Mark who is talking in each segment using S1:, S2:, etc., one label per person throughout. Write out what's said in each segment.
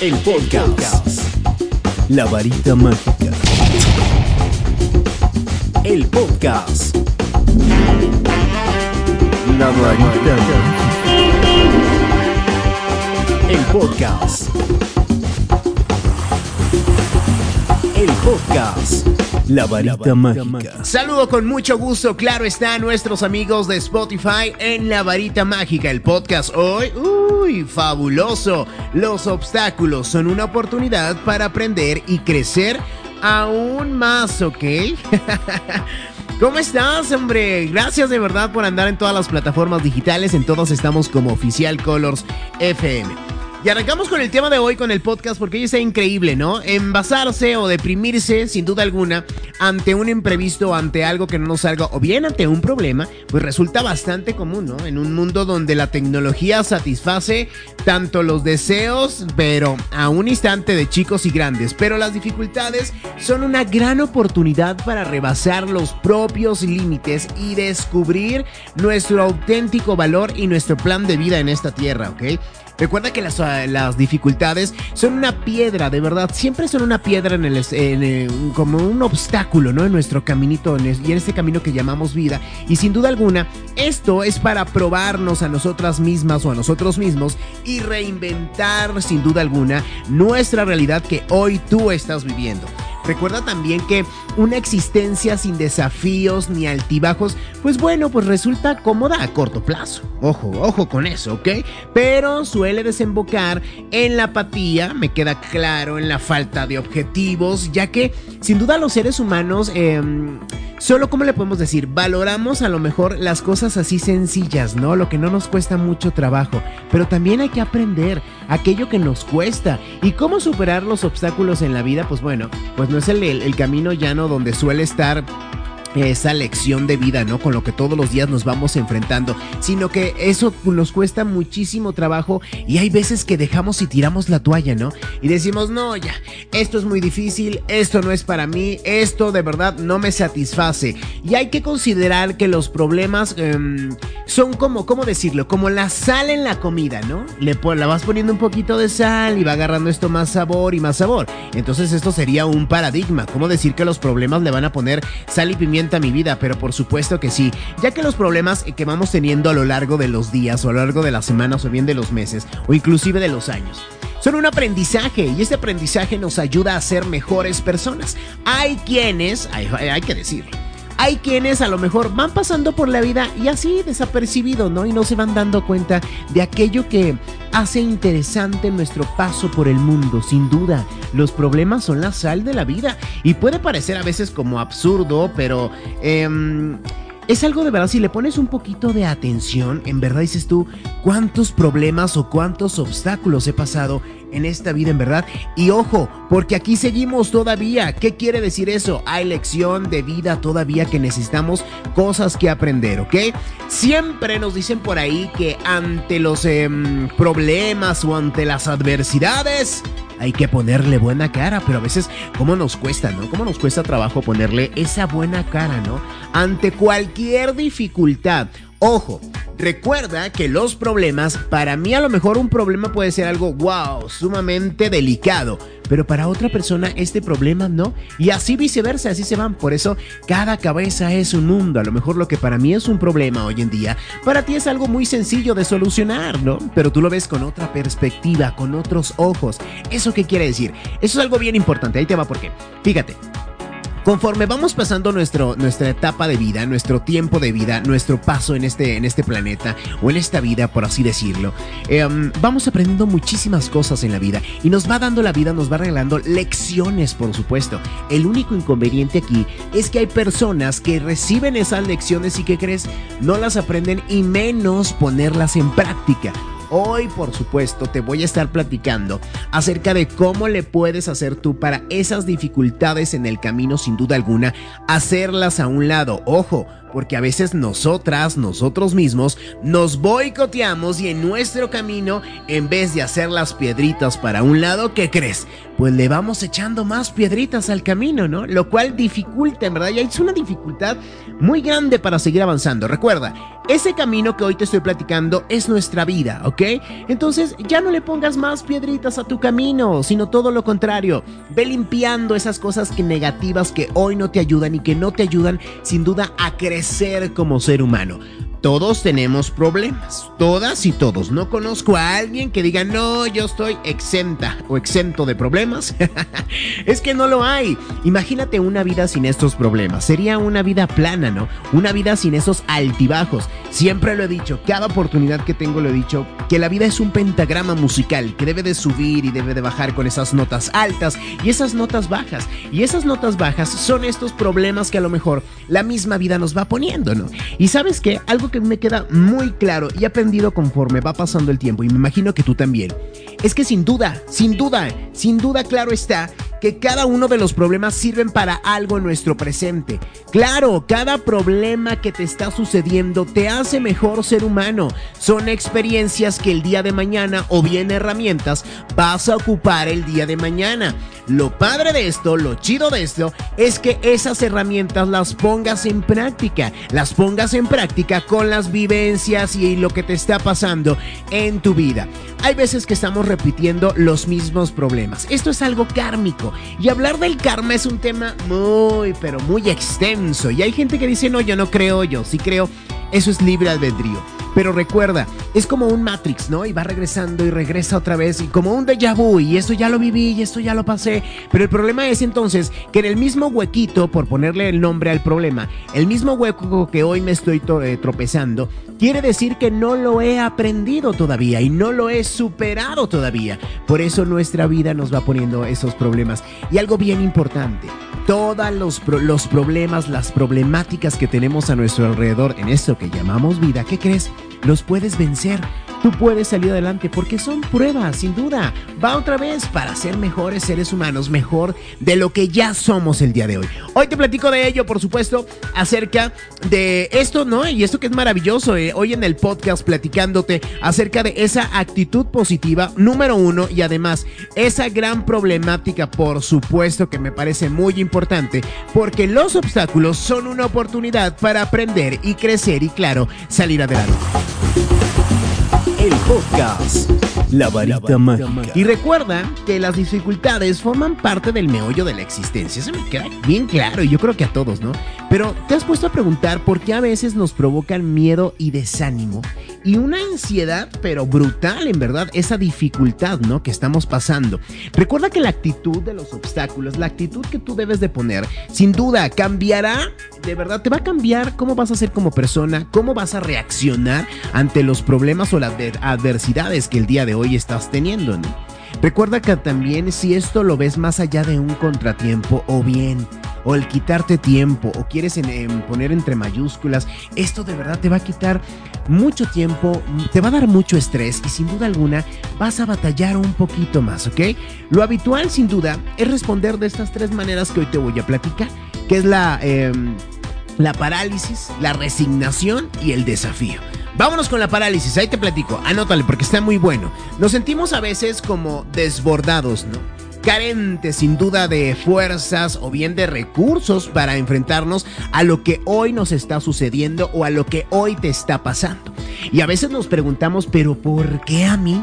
S1: El podcast. La varita mágica. El podcast. La varita El podcast. El podcast. La varita mágica.
S2: Saludo con mucho gusto, claro está, a nuestros amigos de Spotify en La varita mágica, el podcast hoy. Uy, fabuloso. Los obstáculos son una oportunidad para aprender y crecer aún más, ¿ok? ¿Cómo estás, hombre? Gracias de verdad por andar en todas las plataformas digitales. En todos estamos como Oficial Colors FM. Y arrancamos con el tema de hoy, con el podcast, porque hoy está increíble, ¿no? Envasarse o deprimirse, sin duda alguna, ante un imprevisto, ante algo que no nos salga, o bien ante un problema, pues resulta bastante común, ¿no? En un mundo donde la tecnología satisface tanto los deseos, pero a un instante de chicos y grandes. Pero las dificultades son una gran oportunidad para rebasar los propios límites y descubrir nuestro auténtico valor y nuestro plan de vida en esta tierra, ¿ok? Recuerda que las, ah, las, dificultades son una piedra, de verdad, siempre son una piedra en el, eh, como un obstáculo, ¿no? En nuestro caminito y en este camino que llamamos vida. Y sin duda alguna, esto es para probarnos a nosotras mismas o a nosotros mismos y reinventar, sin duda alguna, nuestra realidad que hoy tú estás viviendo. Recuerda también que una existencia sin desafíos ni altibajos, pues bueno, pues resulta cómoda a corto plazo. Ojo, ojo con eso, ¿ok? Pero suele desembocar en la apatía, me queda claro, en la falta de objetivos, ya que sin duda los seres humanos... Em, Solo, como le podemos decir? Valoramos a lo mejor las cosas así sencillas, ¿no? Lo que no nos cuesta mucho trabajo. Pero también hay que aprender aquello que nos cuesta. ¿Y cómo superar los obstáculos en la vida? Pues bueno, pues no es el, el camino llano donde suele estar esa lección de vida, ¿no? Con lo que todos los días nos vamos enfrentando, sino que eso nos cuesta muchísimo trabajo y hay veces que dejamos y tiramos la toalla, ¿no? Y decimos, no, ya, esto es muy difícil, esto no es para mí, esto de verdad no me satisface. Y hay que considerar que los problemas em, son como, ¿cómo decirlo? Como la sal en la comida, ¿no? Le la vas poniendo un poquito de sal y va agarrando esto más sabor y más sabor. Entonces esto sería un paradigma, ¿cómo decir que los problemas le van a poner sal y pimienta? Mi vida, pero por supuesto que sí, ya que los problemas que vamos teniendo a lo largo de los días o a lo largo de las semanas o bien de los meses o inclusive de los años son un aprendizaje y este aprendizaje nos ayuda a ser mejores personas. Hay quienes, hay, hay que decirlo, hay quienes a lo mejor van pasando por la vida y así desapercibido, ¿no? Y no se van dando cuenta de aquello que hace interesante nuestro paso por el mundo. Sin duda, los problemas son la sal de la vida y puede parecer a veces como absurdo, pero... Eh, es algo de verdad, si le pones un poquito de atención, en verdad dices tú, cuántos problemas o cuántos obstáculos he pasado en esta vida, en verdad. Y ojo, porque aquí seguimos todavía. ¿Qué quiere decir eso? Hay lección de vida todavía que necesitamos cosas que aprender, ¿ok? Siempre nos dicen por ahí que ante los em, problemas o ante las adversidades, hay que ponerle buena cara, pero a veces, ¿cómo nos cuesta, no? ¿Cómo nos cuesta trabajo ponerle esa buena cara, no? Ante cualquier dificultad. Ojo, recuerda que los problemas, para mí a lo mejor un problema puede ser algo, wow, sumamente delicado, pero para otra persona este problema no, y así viceversa, así se van, por eso cada cabeza es un mundo, a lo mejor lo que para mí es un problema hoy en día, para ti es algo muy sencillo de solucionar, ¿no? Pero tú lo ves con otra perspectiva, con otros ojos, ¿eso qué quiere decir? Eso es algo bien importante, ahí te va porque, fíjate, Conforme vamos pasando nuestro, nuestra etapa de vida, nuestro tiempo de vida, nuestro paso en este, en este planeta o en esta vida, por así decirlo, em, vamos aprendiendo muchísimas cosas en la vida y nos va dando la vida, nos va regalando lecciones, por supuesto. El único inconveniente aquí es que hay personas que reciben esas lecciones y que crees no las aprenden y menos ponerlas en práctica. Hoy, por supuesto, te voy a estar platicando acerca de cómo le puedes hacer tú para esas dificultades en el camino, sin duda alguna, hacerlas a un lado. Ojo, porque a veces nosotras, nosotros mismos, nos boicoteamos y en nuestro camino, en vez de hacer las piedritas para un lado, ¿qué crees? Pues le vamos echando más piedritas al camino, ¿no? Lo cual dificulta, en verdad, ya es una dificultad muy grande para seguir avanzando. Recuerda, ese camino que hoy te estoy platicando es nuestra vida, ¿ok? Entonces ya no le pongas más piedritas a tu camino, sino todo lo contrario. Ve limpiando esas cosas que negativas que hoy no te ayudan y que no te ayudan sin duda a crecer como ser humano. Todos tenemos problemas, todas y todos. No conozco a alguien que diga, no, yo estoy exenta o exento de problemas. es que no lo hay. Imagínate una vida sin estos problemas. Sería una vida plana, ¿no? Una vida sin esos altibajos. Siempre lo he dicho, cada oportunidad que tengo lo he dicho, que la vida es un pentagrama musical que debe de subir y debe de bajar con esas notas altas y esas notas bajas. Y esas notas bajas son estos problemas que a lo mejor la misma vida nos va poniendo, ¿no? Y sabes qué? Algo que me queda muy claro y aprendido conforme va pasando el tiempo y me imagino que tú también, es que sin duda, sin duda, sin duda claro está que cada uno de los problemas sirven para algo en nuestro presente. Claro, cada problema que te está sucediendo te hace mejor ser humano. Son experiencias que el día de mañana o bien herramientas vas a ocupar el día de mañana. Lo padre de esto, lo chido de esto, es que esas herramientas las pongas en práctica. Las pongas en práctica con las vivencias y lo que te está pasando en tu vida. Hay veces que estamos repitiendo los mismos problemas. Esto es algo kármico. Y hablar del karma es un tema muy, pero muy extenso. Y hay gente que dice, no, yo no creo, yo sí creo. Eso es libre albedrío. Pero recuerda, es como un Matrix, ¿no? Y va regresando y regresa otra vez y como un déjà vu y esto ya lo viví y esto ya lo pasé. Pero el problema es entonces que en el mismo huequito, por ponerle el nombre al problema, el mismo hueco que hoy me estoy eh, tropezando, quiere decir que no lo he aprendido todavía y no lo he superado todavía. Por eso nuestra vida nos va poniendo esos problemas. Y algo bien importante, todos los, los problemas, las problemáticas que tenemos a nuestro alrededor en esto que llamamos vida, ¿qué crees? Los puedes vencer tú puedes salir adelante porque son pruebas, sin duda. Va otra vez para ser mejores seres humanos, mejor de lo que ya somos el día de hoy. Hoy te platico de ello, por supuesto, acerca de esto, ¿no? Y esto que es maravilloso, eh, hoy en el podcast platicándote acerca de esa actitud positiva, número uno, y además esa gran problemática, por supuesto, que me parece muy importante, porque los obstáculos son una oportunidad para aprender y crecer y, claro, salir adelante
S1: el podcast. La varita mágica.
S2: Y recuerda que las dificultades forman parte del meollo de la existencia. Eso me queda bien claro y yo creo que a todos, ¿no? Pero te has puesto a preguntar por qué a veces nos provocan miedo y desánimo y una ansiedad, pero brutal en verdad, esa dificultad, ¿no? Que estamos pasando. Recuerda que la actitud de los obstáculos, la actitud que tú debes de poner, sin duda cambiará, de verdad, te va a cambiar cómo vas a ser como persona, cómo vas a reaccionar ante los problemas o las adversidades que el día de hoy estás teniendo, ¿no? Recuerda que también si esto lo ves más allá de un contratiempo o bien o el quitarte tiempo o quieres poner entre mayúsculas, esto de verdad te va a quitar mucho tiempo, te va a dar mucho estrés y sin duda alguna vas a batallar un poquito más, ¿ok? Lo habitual sin duda es responder de estas tres maneras que hoy te voy a platicar, que es la, em, la parálisis, la resignación y el desafío. Vámonos con la parálisis, ahí te platico, anótale porque está muy bueno. Nos sentimos a veces como desbordados, ¿no? carente sin duda de fuerzas o bien de recursos para enfrentarnos a lo que hoy nos está sucediendo o a lo que hoy te está pasando. Y a veces nos preguntamos, pero ¿por qué a mí?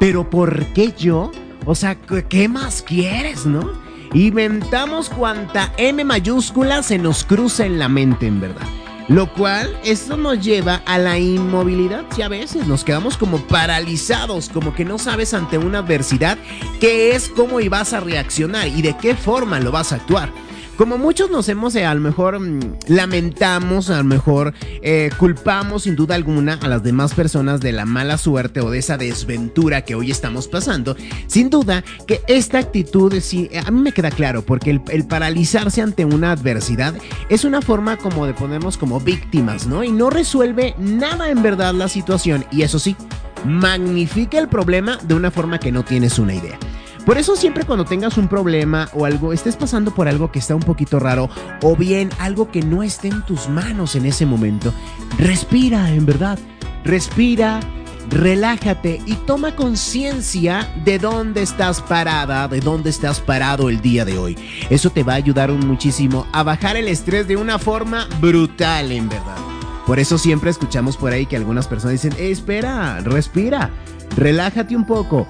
S2: ¿Pero por qué yo? O sea, ¿qué más quieres, no? Inventamos cuanta M mayúscula se nos cruza en la mente, en verdad. Lo cual, esto nos lleva a la inmovilidad y a veces nos quedamos como paralizados, como que no sabes ante una adversidad qué es, cómo ibas a reaccionar y de qué forma lo vas a actuar. Como muchos nos hemos, eh, a lo mejor mm, lamentamos, a lo mejor eh, culpamos sin duda alguna a las demás personas de la mala suerte o de esa desventura que hoy estamos pasando, sin duda que esta actitud, sí, a mí me queda claro, porque el, el paralizarse ante una adversidad es una forma como de ponernos como víctimas, ¿no? Y no resuelve nada en verdad la situación, y eso sí, magnifica el problema de una forma que no tienes una idea. Por eso siempre cuando tengas un problema o algo, estés pasando por algo que está un poquito raro o bien algo que no esté en tus manos en ese momento, respira, en verdad. Respira, relájate y toma conciencia de dónde estás parada, de dónde estás parado el día de hoy. Eso te va a ayudar muchísimo a bajar el estrés de una forma brutal, en verdad. Por eso siempre escuchamos por ahí que algunas personas dicen, espera, respira, relájate un poco.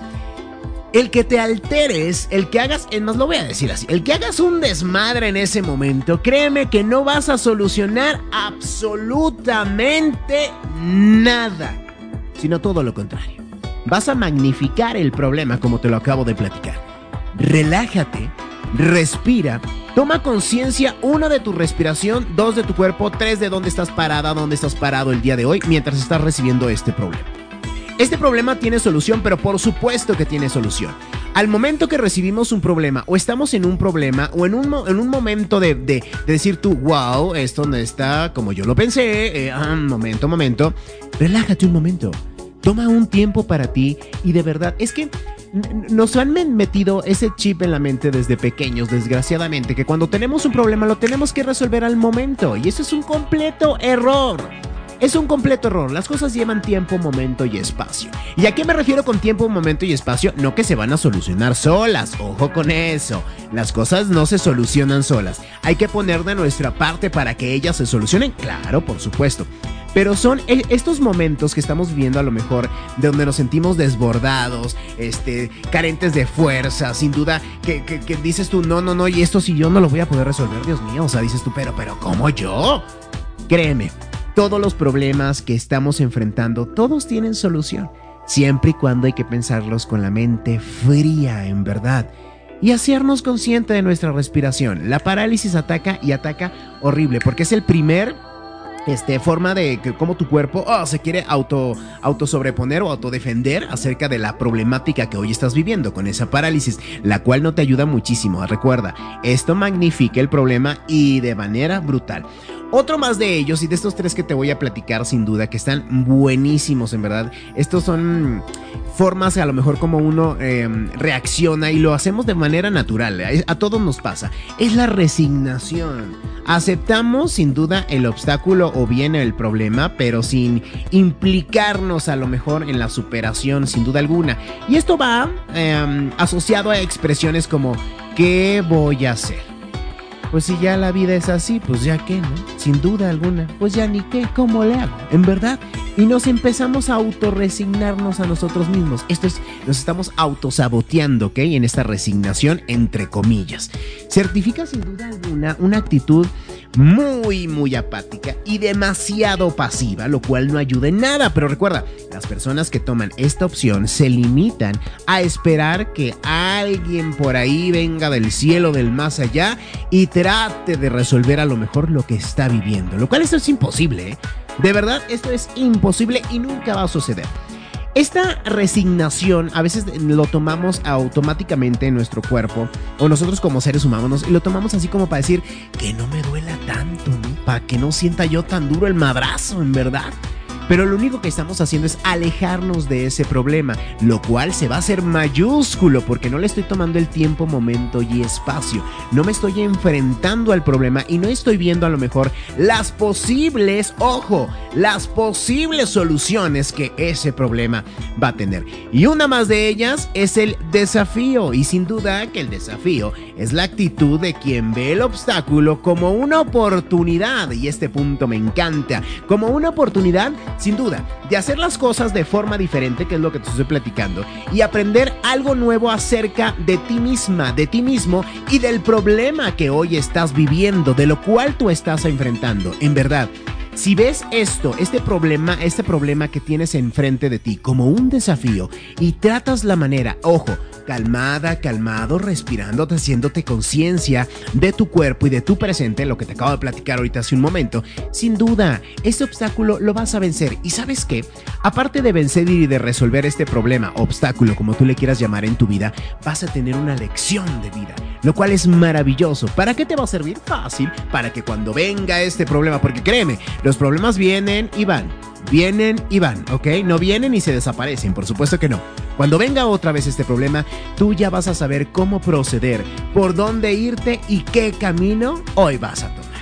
S2: El que te alteres, el que hagas, más lo voy a decir así, el que hagas un desmadre en ese momento, créeme que no vas a solucionar absolutamente nada sino todo lo contrario. Vas a magnificar el problema como te lo acabo de platicar. Relájate, respira, toma conciencia, uno de tu respiración, dos de tu cuerpo, tres de dónde estás parada, dónde estás parado el día de hoy mientras estás recibiendo este problema. Este problema tiene solución, pero por supuesto que tiene solución. Al momento que recibimos un problema o estamos en un problema o en un, en un momento de, decir tú, wow, esto no está como yo lo pensé, eh, ah, momento, momento, relájate un momento. Toma un tiempo para ti y de verdad, es que nos han metido ese chip en la mente desde pequeños, desgraciadamente, que cuando tenemos un problema lo tenemos que resolver al momento y eso es un completo error. Es un completo error. Las cosas llevan tiempo, momento y espacio. ¿Y a qué me refiero con tiempo, momento y espacio? No que se van a solucionar solas. Ojo con eso. Las cosas no se solucionan solas. Hay que poner de nuestra parte para que ellas se solucionen. Claro, por supuesto. Pero son e, estos momentos que estamos viviendo a lo mejor de donde nos sentimos desbordados, este, carentes de fuerza, sin duda, que, que, dices tú, no, no, no, y esto si yo no lo voy a poder resolver, Dios mío, o sea, dices tú, pero, pero, ¿cómo yo? Créeme, todos los problemas que estamos enfrentando, todos tienen solución, siempre y cuando hay que pensarlos con la mente fría, en verdad y hacernos consciente de nuestra respiración. La parálisis ataca y ataca horrible porque es el primer este, forma de como tu cuerpo oh, se quiere auto, auto sobreponer o autodefender acerca de la problemática que hoy estás viviendo con esa parálisis, la cual no te ayuda muchísimo. Recuerda, esto magnifica el problema y de manera brutal. Otro más de ellos y de estos tres que te voy a platicar sin duda que están buenísimos en verdad. Estos son formas a lo mejor como uno em, reacciona y lo hacemos de manera natural. A todos nos pasa. Es la resignación. Aceptamos sin duda el obstáculo o bien el problema, pero sin implicarnos a lo mejor en la superación sin duda alguna. Y esto va em, asociado a expresiones como ¿qué voy a hacer? Pues si ya la vida es así, pues ya qué, ¿no? Sin duda alguna, pues ya ni qué, ¿cómo le hago? En verdad. Y nos empezamos a autorresignarnos a nosotros mismos. Esto es, nos estamos autosaboteando, ¿ok? En esta resignación, entre comillas. Certifica sin duda alguna una actitud muy, muy apática y demasiado pasiva, lo cual no ayuda en nada. Pero recuerda, las personas que toman esta opción se limitan a esperar que alguien por ahí venga del cielo, del más allá y trate de resolver a lo mejor lo que está viviendo, lo cual esto es imposible. ¿eh? De verdad, esto es imposible y nunca va a suceder. Esta resignación a veces lo tomamos automáticamente en nuestro cuerpo, o nosotros como seres humanos, y lo tomamos así como para decir que no me duela tanto, ¿no? Para que no sienta yo tan duro el madrazo, en verdad. Pero lo único que estamos haciendo es alejarnos de ese problema, lo cual se va a hacer mayúsculo porque no le estoy tomando el tiempo, momento y espacio. No me estoy enfrentando al problema y no estoy viendo a lo mejor las posibles, ojo, las posibles soluciones que ese problema va a tener. Y una más de ellas es el desafío y sin duda que el desafío es la actitud de quien ve el obstáculo como una oportunidad y este punto me encanta, como una oportunidad sin duda, de hacer las cosas de forma diferente, que es lo que te estoy platicando, y aprender algo nuevo acerca de ti misma, de ti mismo y del problema que hoy estás viviendo, de lo cual tú estás enfrentando. En verdad, si ves esto, este problema, este problema que tienes enfrente de ti como un desafío y tratas la manera, ojo, calmada, calmado, respirando, haciéndote conciencia de tu cuerpo y de tu presente, lo que te acabo de platicar ahorita hace un momento, sin duda, este obstáculo lo vas a vencer. ¿Y sabes qué? Aparte de vencer y de resolver este problema, obstáculo, como tú le quieras llamar en tu vida, vas a tener una lección de vida, lo cual es maravilloso. ¿Para qué te va a servir? Fácil, para que cuando venga este problema, porque créeme, los problemas vienen y van vienen y van, ¿ok? No vienen y se desaparecen, por supuesto que no. Cuando venga otra vez este problema, tú ya vas a saber cómo proceder, por dónde irte y qué camino hoy vas a tomar.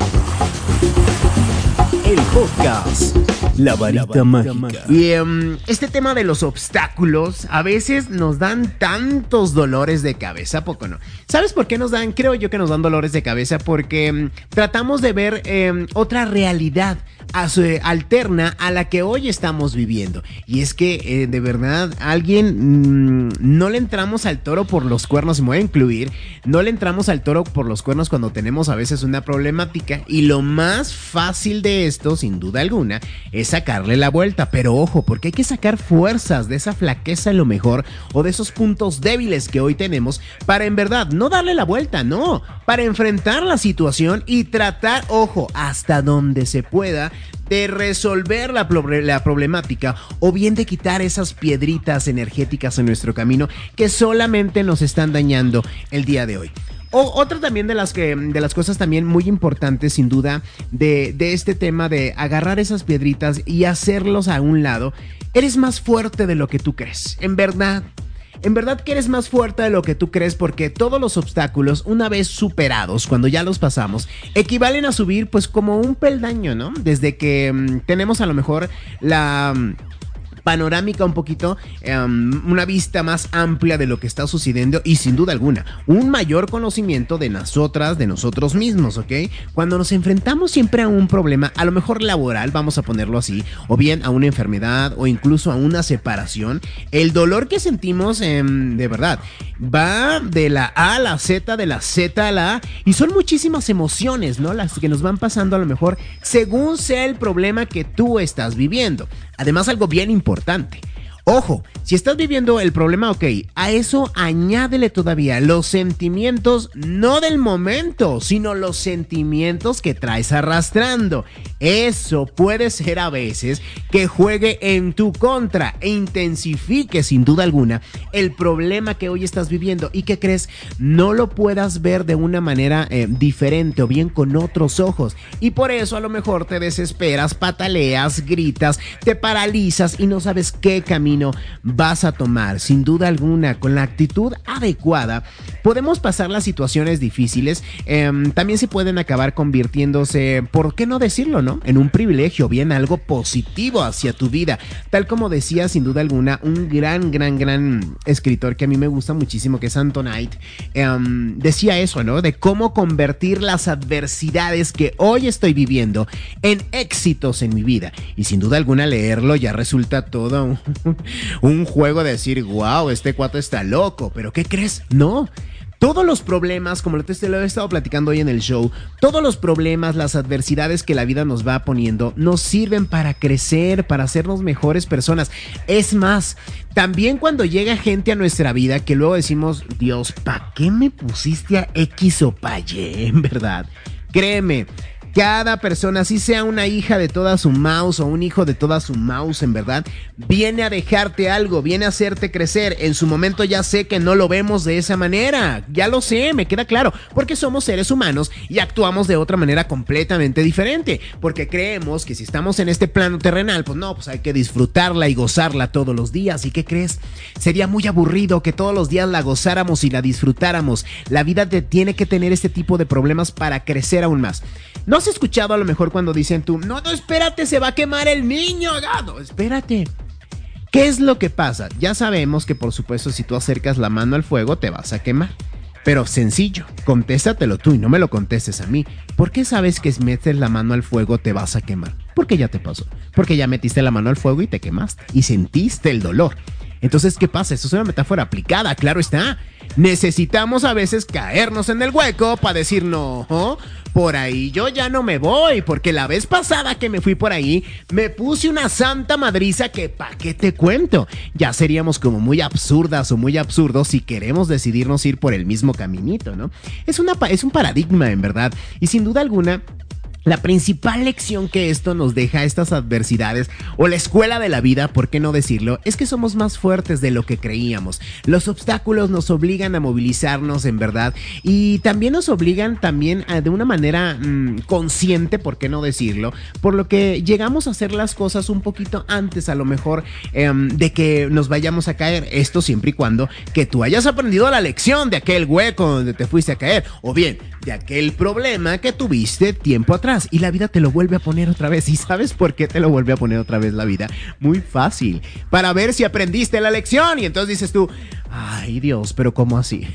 S1: El podcast. La varita mágica.
S2: Y em, este tema de los obstáculos a veces nos dan tantos dolores de cabeza, poco no. ¿Sabes por qué nos dan? Creo yo que nos dan dolores de cabeza porque em, tratamos de ver em, otra realidad alterna a la que hoy estamos viviendo. Y es que eh, de verdad alguien mm, no le entramos al toro por los cuernos, me voy a incluir, no le entramos al toro por los cuernos cuando tenemos a veces una problemática y lo más fácil de esto, sin duda alguna, es sacarle la vuelta. Pero ojo, porque hay que sacar fuerzas de esa flaqueza a lo mejor o de esos puntos débiles que hoy tenemos para en verdad no darle la vuelta, no, para enfrentar la situación y tratar, ojo, hasta donde se pueda de resolver la, la, problemática o bien de quitar esas piedritas energéticas en nuestro camino que solamente nos están dañando el día de hoy. O, otra también de las, que, de las cosas también muy importantes, sin duda, de, de este tema de agarrar esas piedritas y hacerlos a un lado, eres más fuerte de lo que tú crees. En verdad, en verdad que eres más fuerte de lo que tú crees porque todos los obstáculos, una vez superados, cuando ya los pasamos, equivalen a subir pues como un peldaño, ¿no? Desde que mm, tenemos a lo mejor la... Mm, panorámica un poquito, em, una vista más amplia de lo que está sucediendo y sin duda alguna, un mayor conocimiento de nosotras, de nosotros mismos, ¿ok? Cuando nos enfrentamos siempre a un problema, a lo mejor laboral, vamos a ponerlo así, o bien a una enfermedad o incluso a una separación, el dolor que sentimos, em, de verdad, va de la A a la Z, de la Z a la A, y son muchísimas emociones, ¿no? Las que nos van pasando a lo mejor según sea el problema que tú estás viviendo. Además, algo bien importante. Ojo, si estás viviendo el problema, ok, a eso añádele todavía los sentimientos, no del momento, sino los sentimientos que traes arrastrando. Eso puede ser a veces que juegue en tu contra e intensifique sin duda alguna el problema que hoy estás viviendo y que crees no lo puedas ver de una manera eh, diferente o bien con otros ojos. Y por eso a lo mejor te desesperas, pataleas, gritas, te paralizas y no sabes qué camino vas a tomar. Sin duda alguna, con la actitud adecuada, podemos pasar las situaciones difíciles. Em, también se pueden acabar convirtiéndose, ¿por qué no decirlo, no? En un privilegio, bien algo positivo hacia tu vida. Tal como decía sin duda alguna un gran, gran, gran escritor que a mí me gusta muchísimo, que es Antonite, em, decía eso, ¿no? De cómo convertir las adversidades que hoy estoy viviendo en éxitos en mi vida. Y sin duda alguna leerlo ya resulta todo un, un juego de decir, wow, este cuate está loco, pero ¿qué crees? No. Todos los problemas, como te lo he estado platicando hoy en el show, todos los problemas, las adversidades que la vida nos va poniendo, nos sirven para crecer, para hacernos mejores personas. Es más, también cuando llega gente a nuestra vida que luego decimos, Dios, ¿para qué me pusiste a X o en verdad? Créeme, cada persona, si sea una hija de toda su mouse o un hijo de toda su mouse, en verdad, viene a dejarte algo, viene a hacerte crecer. En su momento ya sé que no lo vemos de esa manera, ya lo sé, me queda claro, porque somos seres humanos y actuamos de otra manera completamente diferente, porque creemos que si estamos en este plano terrenal, pues no, pues hay que disfrutarla y gozarla todos los días. ¿Y qué crees? Sería muy aburrido que todos los días la gozáramos y la disfrutáramos. La vida te tiene que tener este tipo de problemas para crecer aún más. No has escuchado a lo mejor cuando dicen tú, no, no, espérate, se va a quemar el niño? No, espérate. ¿Qué es lo que pasa? Ya sabemos que por supuesto si tú acercas la mano al fuego te vas a quemar. Pero sencillo, contéstatelo tú y no me lo contestes a mí. ¿Por qué sabes que si metes la mano al fuego te vas a quemar? Porque ya te pasó. Porque ya metiste la mano al fuego y te quemaste. Y sentiste el dolor. Entonces, ¿qué pasa? Eso es una metáfora aplicada, claro está. Necesitamos a veces caernos en el hueco para decir no, por ahí yo ya no me voy, porque la vez pasada que me fui por ahí me puse una santa madriza que pa' qué te cuento. Ya seríamos como muy absurdas o muy absurdos si queremos decidirnos ir por el mismo caminito, ¿no? Es, una, es un paradigma en verdad y sin duda alguna La principal lección que esto nos deja, estas adversidades, o la escuela de la vida, por qué no decirlo, es que somos más fuertes de lo que creíamos. Los obstáculos nos obligan a movilizarnos en verdad y también nos obligan también a, de una manera mmm, consciente, por qué no decirlo, por lo que llegamos a hacer las cosas un poquito antes a lo mejor eh, de que nos vayamos a caer. Esto siempre y cuando que tú hayas aprendido la lección de aquel hueco donde te fuiste a caer, o bien de aquel problema que tuviste tiempo atrás y la vida te lo vuelve a poner otra vez. ¿Y sabes por qué te lo vuelve a poner otra vez la vida? Muy fácil. Para ver si aprendiste la lección. Y entonces dices tú, ay Dios, pero ¿cómo así?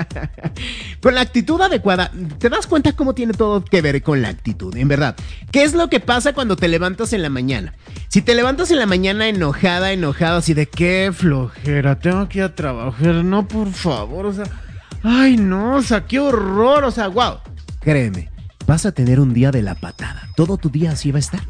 S2: con la actitud adecuada, ¿te das cuenta cómo tiene todo que ver con la actitud? En verdad, ¿qué es lo que pasa cuando te levantas en la mañana? Si te levantas en la mañana enojada, enojada, así de qué flojera, tengo que ir a trabajar, no, por favor, o sea, ay no, o sea, qué horror, o sea, wow, créeme vas a tener un día de la patada. Todo tu día así va a estar.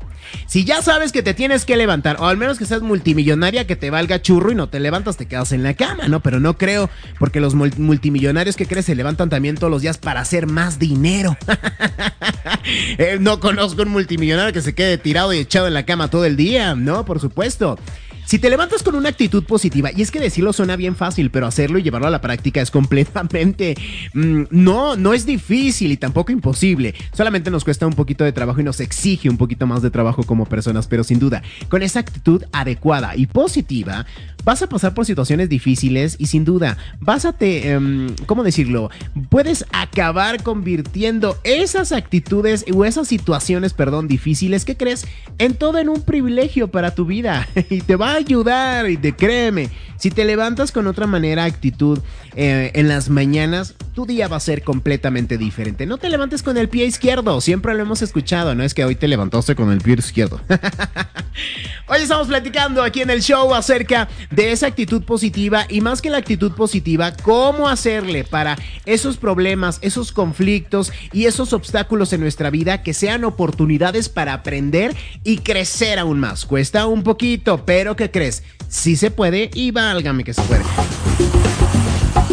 S2: Si ya sabes que te tienes que levantar, o al menos que seas multimillonaria, que te valga churro y no te levantas, te quedas en la cama, ¿no? Pero no creo, porque los multimillonarios que crees se levantan también todos los días para hacer más dinero. eh, no conozco un multimillonario que se quede tirado y echado en la cama todo el día, ¿no? Por supuesto. Si te levantas con una actitud positiva, y es que decirlo suena bien fácil, pero hacerlo y llevarlo a la práctica es completamente... Mmm, no, no es difícil y tampoco imposible. Solamente nos cuesta un poquito de trabajo y nos exige un poquito más de trabajo como personas, pero sin duda, con esa actitud adecuada y positiva, vas a pasar por situaciones difíciles y sin duda, vas a te... Um, ¿Cómo decirlo? Puedes acabar convirtiendo esas actitudes o esas situaciones, perdón, difíciles que crees en todo en un privilegio para tu vida y te va ayudar y te créeme. Si te levantas con otra manera, actitud eh, en las mañanas, tu día va a ser completamente diferente. No te levantes con el pie izquierdo, siempre lo hemos escuchado, no es que hoy te levantaste con el pie izquierdo. hoy estamos platicando aquí en el show acerca de esa actitud positiva y más que la actitud positiva, cómo hacerle para esos problemas, esos conflictos y esos obstáculos en nuestra vida que sean oportunidades para aprender y crecer aún más. Cuesta un poquito, pero ¿qué crees? Sí se puede y válgame que se puede.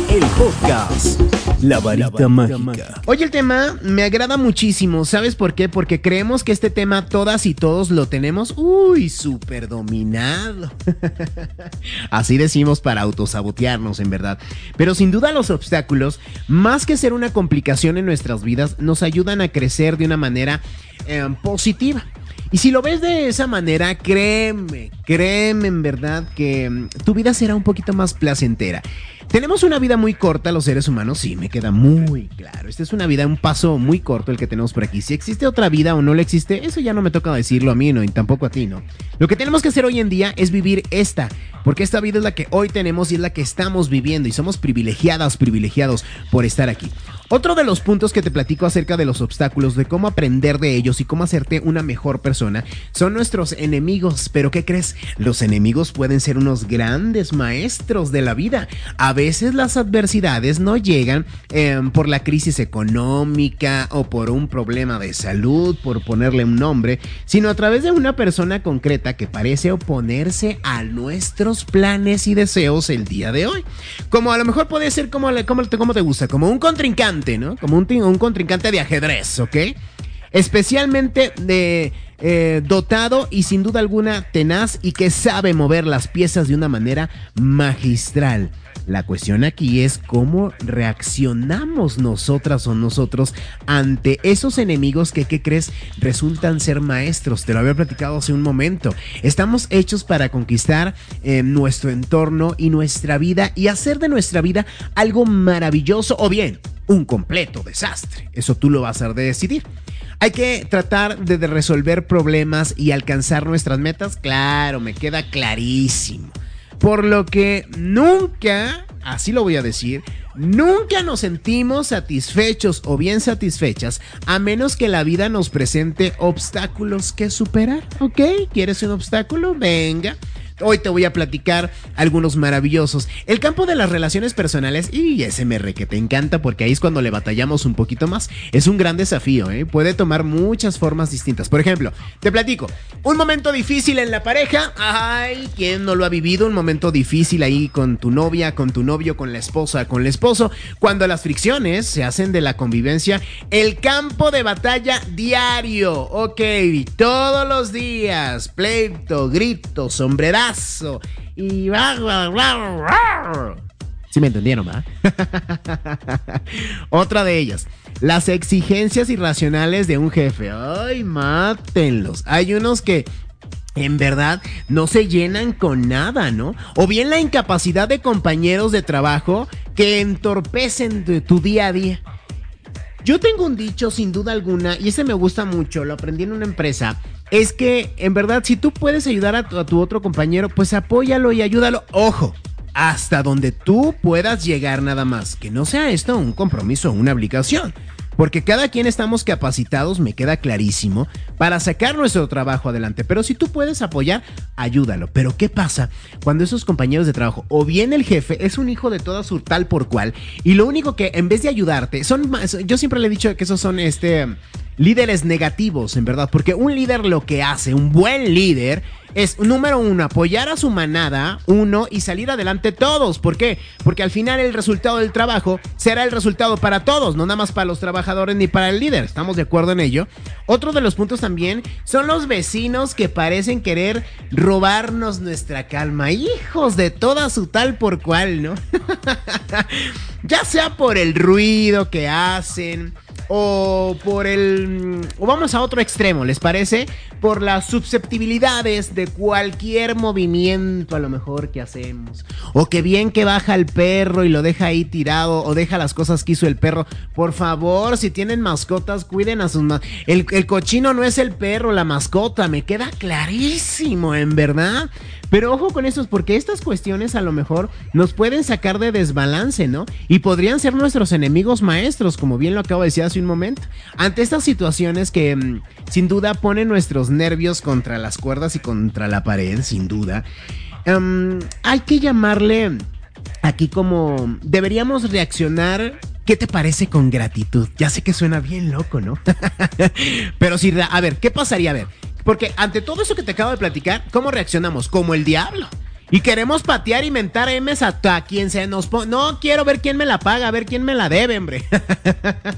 S1: El podcast. La varita mágica.
S2: Oye, el tema me agrada muchísimo. ¿Sabes por qué? Porque creemos que este tema todas y todos lo tenemos, uy, súper dominado. Así decimos para autosabotearnos, en verdad. Pero sin duda los obstáculos, más que ser una complicación en nuestras vidas, nos ayudan a crecer de una manera eh, positiva. Y si lo ves de esa manera, créeme, créeme en verdad que mm, tu vida será un poquito más placentera. Tenemos una vida muy corta los seres humanos, sí, me queda muy claro. Esta es una vida, un paso muy corto el que tenemos por aquí. Si existe otra vida o no le existe, eso ya no me toca decirlo a mí, no, y tampoco a ti, ¿no? Lo que tenemos que hacer hoy en día es vivir esta, porque esta vida es la que hoy tenemos y es la que estamos viviendo y somos privilegiadas, privilegiados por estar aquí. Otro de los puntos que te platico acerca de los obstáculos, de cómo aprender de ellos y cómo hacerte una mejor persona, son nuestros enemigos. Pero ¿qué crees? Los enemigos pueden ser unos grandes maestros de la vida. A veces las adversidades no llegan eh, por la crisis económica o por un problema de salud, por ponerle un nombre, sino a través de una persona concreta que parece oponerse a nuestros planes y deseos el día de hoy. Como a lo mejor puede ser como, como, como te gusta, como un contrincante Como un, un contrincante de ajedrez, ¿ok? Especialmente de, eh, dotado y sin duda alguna tenaz y que sabe mover las piezas de una manera magistral. La cuestión aquí es cómo reaccionamos nosotras o nosotros ante esos enemigos que, ¿qué crees? Resultan ser maestros. Te lo había platicado hace un momento. Estamos hechos para conquistar eh, nuestro entorno y nuestra vida y hacer de nuestra vida algo maravilloso o bien un completo desastre. Eso tú lo vas a decidir. Hay que tratar de resolver problemas y alcanzar nuestras metas. Claro, me queda clarísimo. Por lo que nunca, así lo voy a decir, nunca nos sentimos satisfechos o bien satisfechas a menos que la vida nos presente obstáculos que superar. ¿Ok? ¿Quieres un obstáculo? Venga. Hoy te voy a platicar algunos maravillosos. El campo de las relaciones personales, y SMR que te encanta porque ahí es cuando le batallamos un poquito más, es un gran desafío, ¿eh? puede tomar muchas formas distintas. Por ejemplo, te platico, un momento difícil en la pareja, ay, ¿quién no lo ha vivido? Un momento difícil ahí con tu novia, con tu novio, con la esposa, con el esposo, cuando las fricciones se hacen de la convivencia, el campo de batalla diario, ok, todos los días, pleito, grito, sombrerazo y... Si me entendieron, ¿verdad? Otra de ellas, las exigencias irracionales de un jefe. Ay, mátenlos. Hay unos que en verdad no se llenan con nada, ¿no? O bien la incapacidad de compañeros de trabajo que entorpecen tu día a día. Yo tengo un dicho sin duda alguna, y ese me gusta mucho, lo aprendí en una empresa, es que en verdad si tú puedes ayudar a tu, otro compañero, pues apóyalo y ayúdalo. Ojo, hasta donde tú puedas llegar nada más, que no sea esto un compromiso una obligación. Porque cada quien estamos capacitados, me queda clarísimo, para sacar nuestro trabajo adelante. Pero si tú puedes apoyar, ayúdalo. Pero ¿qué pasa cuando esos compañeros de trabajo o bien el jefe es un hijo de toda su tal por cual y lo único que en vez de ayudarte, son más, yo siempre le he dicho que esos son este líderes negativos, en verdad, porque un líder lo que hace, un buen líder, es número uno, apoyar a su manada, uno, y salir adelante todos. ¿Por qué? Porque al final el resultado del trabajo será el resultado para todos, no nada más para los trabajadores ni para el líder. ¿Estamos de acuerdo en ello? Otro de los puntos también son los vecinos que parecen querer robarnos nuestra calma. Hijos de toda su tal por cual, ¿no? ya sea por el ruido que hacen o por el... o vamos a otro extremo, ¿les parece? Por las susceptibilidades de cualquier movimiento a lo mejor que hacemos. O que bien que baja el perro y lo deja ahí tirado o deja las cosas que hizo el perro. Por favor, si tienen mascotas, cuiden a sus... el, el cochino no es el perro, la mascota, me queda clarísimo, en verdad. Pero ojo con eso, porque estas cuestiones a lo mejor nos pueden sacar de desbalance, ¿no? Y podrían ser nuestros enemigos maestros, como bien lo acabo de decir hace un momento. Ante estas situaciones que mm, sin duda ponen nuestros nervios contra las cuerdas y contra la pared, sin duda, em, hay que llamarle aquí como deberíamos reaccionar ¿Qué te parece con gratitud? Ya sé que suena bien loco, ¿no? Pero si, a ver, ¿qué pasaría? A ver, porque ante todo eso que te acabo de platicar, ¿cómo reaccionamos? Como el diablo. Y queremos patear y mentar M's a, quien se nos pone. No quiero ver quién me la paga, a ver quién me la debe, hombre.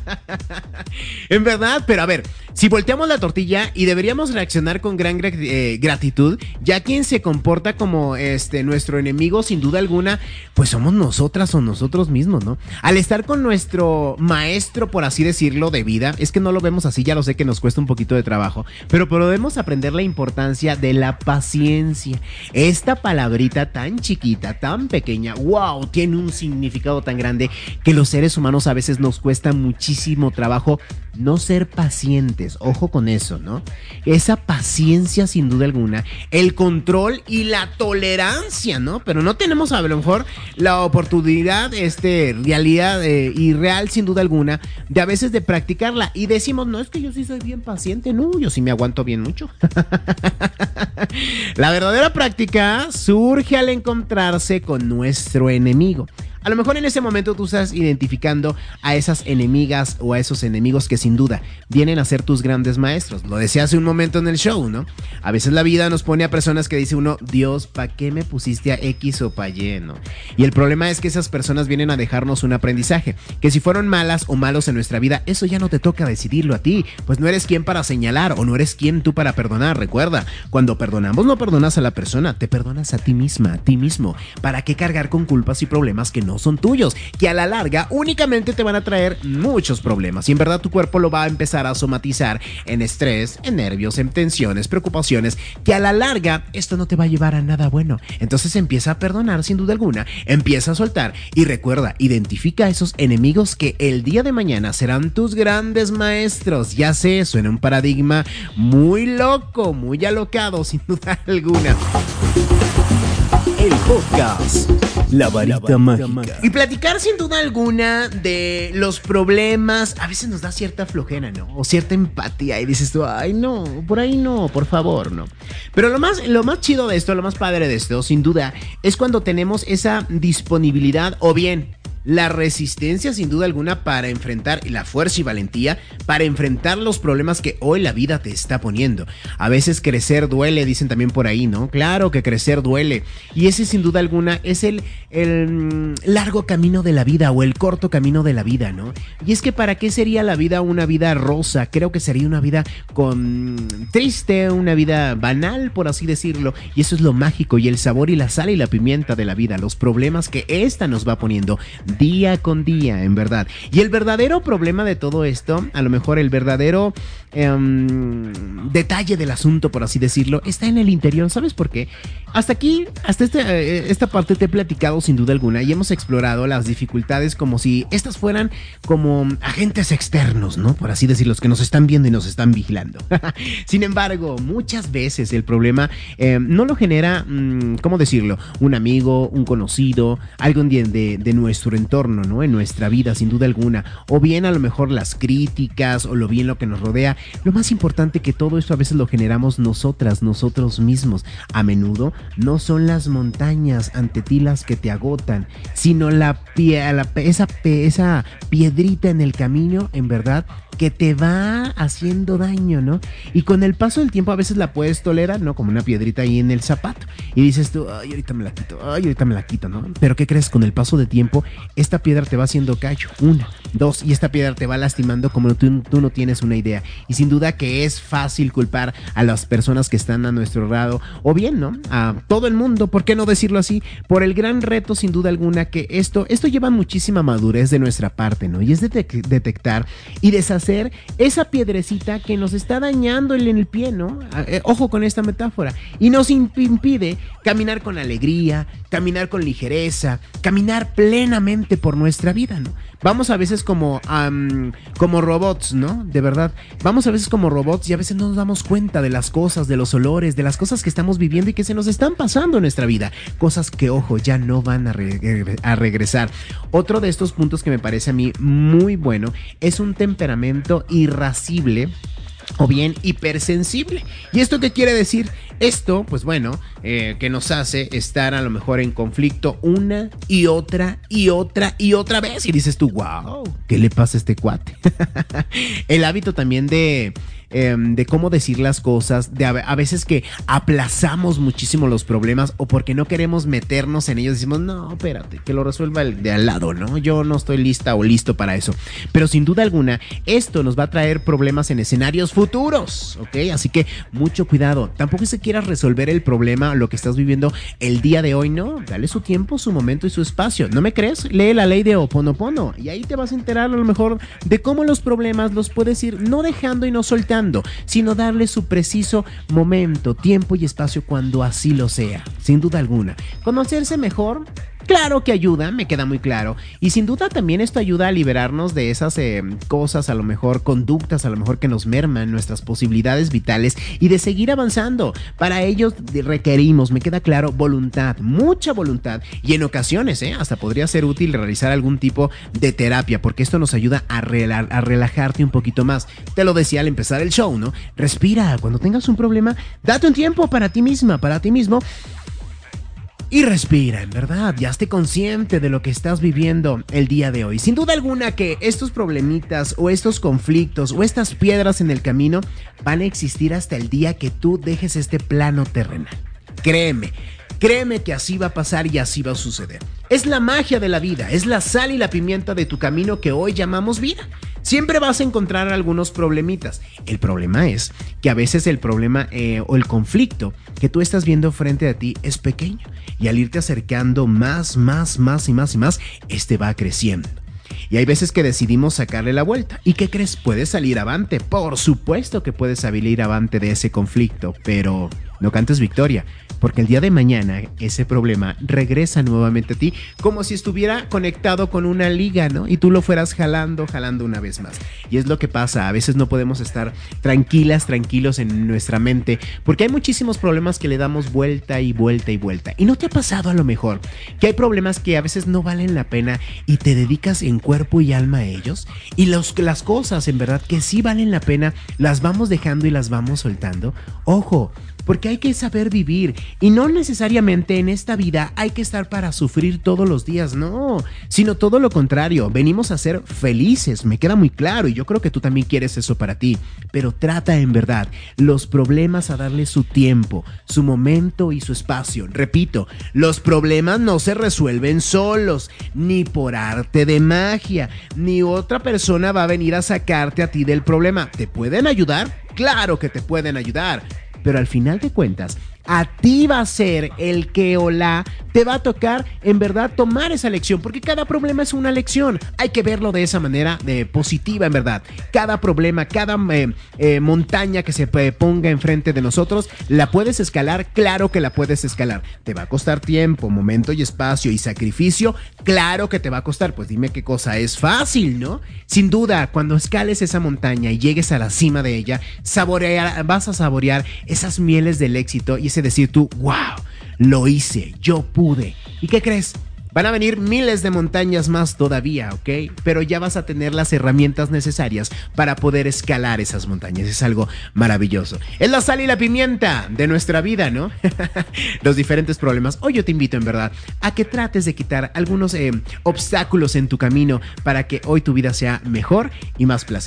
S2: en verdad, pero a ver, si volteamos la tortilla y deberíamos reaccionar con gran eh, gratitud, ya quien se comporta como este nuestro enemigo, sin duda alguna, pues somos nosotras o nosotros mismos, ¿no? Al estar con nuestro maestro, por así decirlo, de vida, es que no lo vemos así, ya lo sé que nos cuesta un poquito de trabajo, pero podemos aprender la importancia de la paciencia. Esta palabra tan chiquita, tan pequeña, wow, tiene un significado tan grande que los seres humanos a veces nos cuesta muchísimo trabajo no ser pacientes. Ojo con eso, ¿no? Esa paciencia sin duda alguna, el control y la tolerancia, ¿no? Pero no tenemos a lo mejor la oportunidad, este, realidad eh, y real sin duda alguna, de a veces de practicarla y decimos, no es que yo sí soy bien paciente, no, yo sí me aguanto bien mucho. la verdadera práctica surge al encontrarse con nuestro enemigo. A lo mejor en ese momento tú estás identificando a esas enemigas o a esos enemigos que sin duda vienen a ser tus grandes maestros. Lo decía hace un momento en el show, ¿no? A veces la vida nos pone a personas que dice uno, Dios, ¿para qué me pusiste a X o para Y, no? Y el problema es que esas personas vienen a dejarnos un aprendizaje, que si fueron malas o malos en nuestra vida, eso ya no te toca decidirlo a ti, pues no eres quien para señalar o no eres quien tú para perdonar. Recuerda, cuando perdonamos no perdonas a la persona, te perdonas a ti misma, a ti mismo. ¿Para qué cargar con culpas y problemas que no son tuyos, que a la larga únicamente te van a traer muchos problemas y en verdad tu cuerpo lo va a empezar a somatizar en estrés, en nervios, en tensiones, preocupaciones, que a la larga esto no te va a llevar a nada bueno. Entonces empieza a perdonar sin duda alguna, empieza a soltar y recuerda, identifica a esos enemigos que el día de mañana serán tus grandes maestros. Ya sé, suena un paradigma muy loco, muy alocado sin duda alguna.
S1: El podcast La varita mágica.
S2: Y platicar sin duda alguna de los problemas, a veces nos da cierta flojera, ¿no? O cierta empatía y dices tú, ay no, por ahí no, por favor, no. Pero lo más, lo más chido de esto, lo más padre de esto, sin duda, es cuando tenemos esa disponibilidad o bien la resistencia sin duda alguna para enfrentar la fuerza y valentía para enfrentar los problemas que hoy la vida te está poniendo. A veces crecer duele, dicen también por ahí, ¿no? Claro que crecer duele. Y ese sin duda alguna es el, el mm, largo camino de la vida o el corto camino de la vida, ¿no? Y es que para qué sería la vida una vida rosa? Creo que sería una vida con triste, una vida banal, por así decirlo. Y eso es lo mágico y el sabor y la sal y la pimienta de la vida, los problemas que esta nos va poniendo día con día, en verdad. Y el verdadero problema de todo esto, a lo mejor el verdadero em, detalle del asunto, por así decirlo, está en el interior. ¿Sabes por qué? Hasta aquí, hasta este, eh, esta parte te he platicado sin duda alguna y hemos explorado las dificultades como si estas fueran como agentes externos, ¿no? Por así decirlo, que nos están viendo y nos están vigilando. sin embargo, muchas veces el problema em, no lo genera, mm, ¿cómo decirlo? Un amigo, un conocido, algo de, de nuestro entorno, ¿no? En nuestra vida, sin duda alguna. O bien a lo mejor las críticas o lo bien lo que nos rodea. Lo más importante que todo esto a veces lo generamos nosotras, nosotros mismos. A menudo no son las montañas ante ti las que te agotan, sino la, esa, esa piedrita en el camino, en verdad, que te va haciendo daño, ¿no? Y con el paso del tiempo a veces la puedes tolerar, ¿no? Como una piedrita ahí en el zapato. Y dices tú, ay, ahorita me la quito, ay, ahorita me la quito, ¿no? Pero ¿qué crees? Con el paso de tiempo, esta piedra te va haciendo callo. Una, dos, y esta piedra te va lastimando como tú, tú no tienes una idea. Y sin duda que es fácil culpar a las personas que están a nuestro lado, o bien, ¿no? A todo el mundo, ¿por qué no decirlo así? Por el gran reto, sin duda alguna, que esto, esto lleva muchísima madurez de nuestra parte, ¿no? Y es detectar y deshacer esa piedrecita que nos está dañando en el pie, ¿no? Eh, ojo con esta metáfora. Y nos impide caminar con alegría, caminar con ligereza, caminar plenamente por nuestra vida, ¿no? Vamos a veces como, como robots, ¿no? De verdad. Vamos a veces como robots y a veces no nos damos cuenta de las cosas, de los olores, de las cosas que estamos viviendo y que se nos están pasando en nuestra vida. Cosas que, ojo, ya no van a regresar. Otro de estos puntos que me parece a mí muy bueno es un temperamento irascible o bien hipersensible. ¿Y esto qué quiere decir? Esto, pues bueno, eh, que nos hace estar a lo mejor en conflicto una y otra y otra y otra vez. Y dices tú, wow, ¿qué le pasa a este cuate? El hábito también de Em, de cómo decir las cosas, de a, veces que aplazamos muchísimo los problemas o porque no queremos meternos en ellos, decimos, no, espérate, que lo resuelva el de al lado, ¿no? Yo no estoy lista o listo para eso. Pero sin duda alguna, esto nos va a traer problemas en escenarios futuros, ¿ok? Así que mucho cuidado. Tampoco se resolver el problema, lo que estás viviendo el día de hoy, no. Dale su tiempo, su momento y su espacio. ¿No me crees? Lee la ley de Oponopono y ahí te vas a enterar a lo mejor de cómo los problemas los puedes ir no dejando y no soltando sino darle su preciso momento, tiempo y espacio cuando así lo sea, sin duda alguna. Conocerse mejor Claro que ayuda, me queda muy claro. Y sin duda también esto ayuda a liberarnos de esas eh, cosas, a lo mejor conductas, a lo mejor que nos merman nuestras posibilidades vitales y de seguir avanzando. Para ello requerimos, me queda claro, voluntad, mucha voluntad. Y en ocasiones, eh, hasta podría ser útil realizar algún tipo de terapia, porque esto nos ayuda a, a relajarte un poquito más. Te lo decía al empezar el show, ¿no? Respira, cuando tengas un problema, date un tiempo para ti misma, para ti mismo y respira, en verdad, ya esté consciente de lo que estás viviendo el día de hoy. Sin duda alguna que estos problemitas o estos conflictos o estas piedras en el camino van a existir hasta el día que tú dejes este plano terrenal. Créeme, créeme que así va a pasar y así va a suceder. Es la magia de la vida, es la sal y la pimienta de tu camino que hoy llamamos vida. Siempre vas a encontrar algunos problemitas. El problema es que a veces el problema eh, o el conflicto que tú estás viendo frente a ti es pequeño y al irte acercando más, más, más y más y más, este va creciendo. Y hay veces que decidimos sacarle la vuelta. ¿Y qué crees? Puedes salir avante. Por supuesto que puedes salir avante de ese conflicto, pero no cantes victoria, porque el día de mañana ese problema regresa nuevamente a ti como si estuviera conectado con una liga, ¿no? Y tú lo fueras jalando, jalando una vez más. Y es lo que pasa, a veces no podemos estar tranquilas, tranquilos en nuestra mente, porque hay muchísimos problemas que le damos vuelta y vuelta y vuelta. ¿Y no te ha pasado a lo mejor que hay problemas que a veces no valen la pena y te dedicas en cuerpo y alma a ellos? Y los, las cosas en verdad que sí valen la pena, las vamos dejando y las vamos soltando. Ojo, porque hay que saber vivir. Y no necesariamente en esta vida hay que estar para sufrir todos los días, no, sino todo lo contrario, venimos a ser felices, me queda muy claro. Y yo creo que tú también quieres eso para ti, pero trata en verdad los problemas a darle su tiempo, su momento y su espacio. Repito, los problemas no se resuelven solos, ni por arte de magia, ni otra persona va a venir a sacarte a ti del problema. ¿Te pueden ayudar? Claro que te pueden ayudar pero al final de cuentas, a ti va a ser el que o la te va a tocar en verdad tomar esa lección, porque cada problema es una lección. Hay que verlo de esa manera de positiva en verdad. Cada problema, cada eh, eh, montaña que se ponga enfrente de nosotros, la puedes escalar, claro que la puedes escalar. Te va a costar tiempo, momento y espacio y sacrificio, claro que te va a costar. Pues dime qué cosa es fácil, ¿no? Sin duda, cuando escales esa montaña y llegues a la cima de ella, saborear, vas a saborear esas mieles del éxito y ese decir tú, wow, lo hice, yo pude. ¿Y qué crees? Van a venir miles de montañas más todavía, ¿ok? Pero ya vas a tener las herramientas necesarias para poder escalar esas montañas. Es algo maravilloso. Es la sal y la pimienta de nuestra vida, ¿no? Los diferentes problemas. Hoy yo te invito en verdad a que trates de quitar algunos eh, obstáculos en tu camino para que hoy tu vida sea mejor y más placentera.